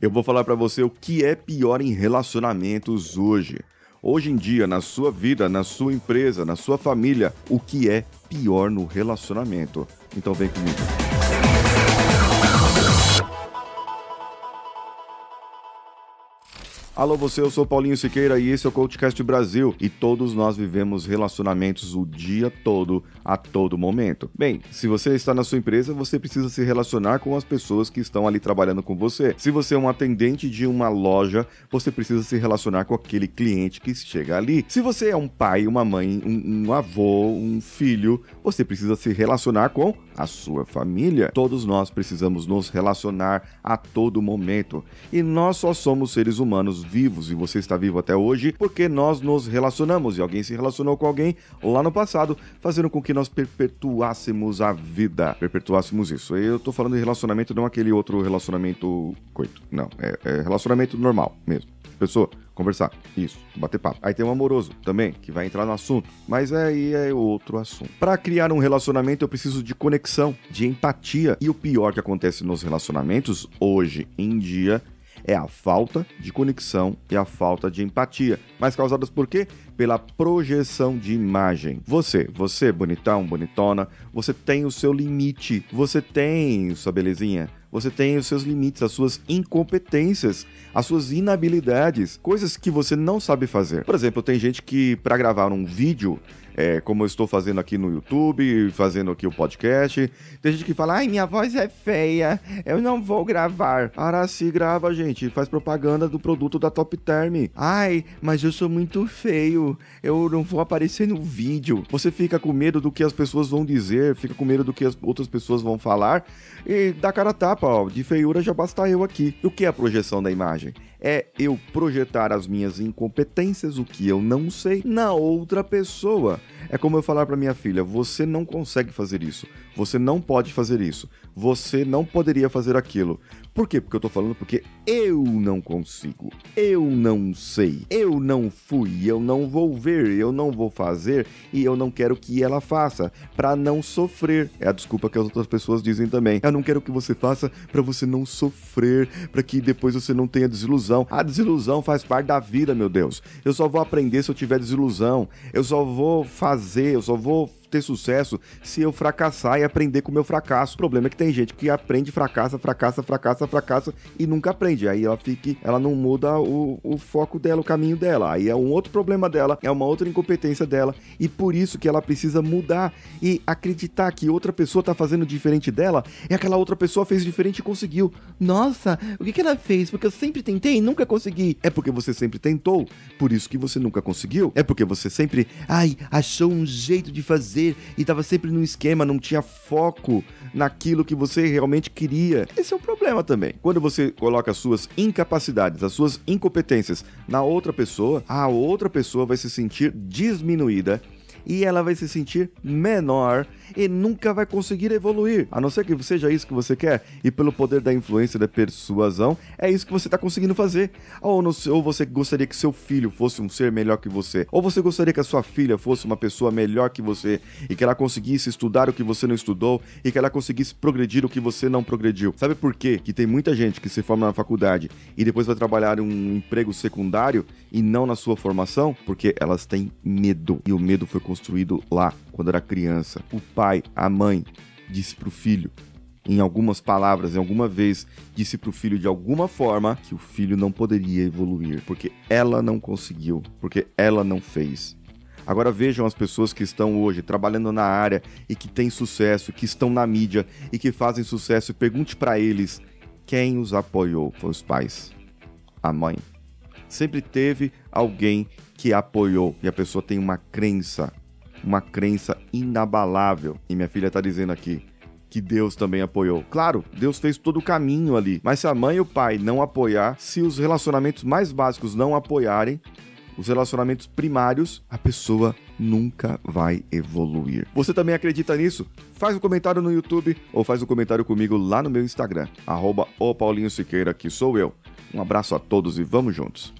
Eu vou falar para você o que é pior em relacionamentos hoje. Hoje em dia, na sua vida, na sua empresa, na sua família, o que é pior no relacionamento. Então vem comigo. Alô você, eu sou Paulinho Siqueira e esse é o Coachcast Brasil e todos nós vivemos relacionamentos o dia todo, a todo momento. Bem, se você está na sua empresa, você precisa se relacionar com as pessoas que estão ali trabalhando com você. Se você é um atendente de uma loja, você precisa se relacionar com aquele cliente que chega ali. Se você é um pai, uma mãe, um, um avô, um filho, você precisa se relacionar com a sua família. Todos nós precisamos nos relacionar a todo momento e nós só somos seres humanos vivos e você está vivo até hoje porque nós nos relacionamos e alguém se relacionou com alguém lá no passado, fazendo com que nós perpetuássemos a vida, perpetuássemos isso. Eu tô falando de relacionamento, não aquele outro relacionamento coito, não, é, é relacionamento normal mesmo. Pessoa, conversar, isso, bater papo. Aí tem um amoroso também, que vai entrar no assunto, mas aí é outro assunto. Para criar um relacionamento, eu preciso de conexão, de empatia. E o pior que acontece nos relacionamentos hoje em dia é a falta de conexão e a falta de empatia. Mas causadas por quê? Pela projeção de imagem. Você, você, bonitão, bonitona, você tem o seu limite, você tem sua belezinha, você tem os seus limites, as suas incompetências, as suas inabilidades, coisas que você não sabe fazer. Por exemplo, tem gente que para gravar um vídeo é, como eu estou fazendo aqui no YouTube, fazendo aqui o podcast. Tem gente que fala, ai, minha voz é feia, eu não vou gravar. Araci grava, gente, faz propaganda do produto da Top Term. Ai, mas eu sou muito feio, eu não vou aparecer no vídeo. Você fica com medo do que as pessoas vão dizer, fica com medo do que as outras pessoas vão falar e dá cara a tapa, ó, de feiura já basta eu aqui. O que é a projeção da imagem? é eu projetar as minhas incompetências, o que eu não sei, na outra pessoa. É como eu falar para minha filha: você não consegue fazer isso, você não pode fazer isso, você não poderia fazer aquilo. Por quê? Porque eu tô falando porque eu não consigo, eu não sei, eu não fui, eu não vou ver, eu não vou fazer e eu não quero que ela faça para não sofrer. É a desculpa que as outras pessoas dizem também. Eu não quero que você faça para você não sofrer, para que depois você não tenha desilusão. A desilusão faz parte da vida, meu Deus. Eu só vou aprender se eu tiver desilusão. Eu só vou fazer, eu só vou ter sucesso se eu fracassar e aprender com o meu fracasso. O problema é que tem gente que aprende, fracassa, fracassa, fracassa, fracassa e nunca aprende. Aí ela fica, ela não muda o, o foco dela, o caminho dela. Aí é um outro problema dela, é uma outra incompetência dela e por isso que ela precisa mudar e acreditar que outra pessoa tá fazendo diferente dela e aquela outra pessoa fez diferente e conseguiu. Nossa, o que, que ela fez? Porque eu sempre tentei e nunca consegui. É porque você sempre tentou, por isso que você nunca conseguiu. É porque você sempre, ai, achou um jeito de fazer fazer e estava sempre no esquema, não tinha foco naquilo que você realmente queria. Esse é o problema também. Quando você coloca as suas incapacidades, as suas incompetências na outra pessoa, a outra pessoa vai se sentir diminuída e ela vai se sentir menor e nunca vai conseguir evoluir. A não ser que seja isso que você quer e pelo poder da influência da persuasão, é isso que você está conseguindo fazer. Ou, no, ou você gostaria que seu filho fosse um ser melhor que você, ou você gostaria que a sua filha fosse uma pessoa melhor que você e que ela conseguisse estudar o que você não estudou e que ela conseguisse progredir o que você não progrediu. Sabe por quê? Que tem muita gente que se forma na faculdade e depois vai trabalhar em um emprego secundário e não na sua formação? Porque elas têm medo e o medo foi construído lá quando era criança. O pai, a mãe, disse para o filho, em algumas palavras, em alguma vez, disse para o filho de alguma forma que o filho não poderia evoluir, porque ela não conseguiu, porque ela não fez. Agora vejam as pessoas que estão hoje trabalhando na área e que têm sucesso, que estão na mídia e que fazem sucesso. E pergunte para eles quem os apoiou. Foi os pais, a mãe. Sempre teve alguém que apoiou e a pessoa tem uma crença uma crença inabalável. E minha filha está dizendo aqui que Deus também apoiou. Claro, Deus fez todo o caminho ali, mas se a mãe e o pai não apoiar, se os relacionamentos mais básicos não apoiarem, os relacionamentos primários, a pessoa nunca vai evoluir. Você também acredita nisso? Faz um comentário no YouTube ou faz um comentário comigo lá no meu Instagram, arroba o Paulinho Siqueira, que sou eu. Um abraço a todos e vamos juntos.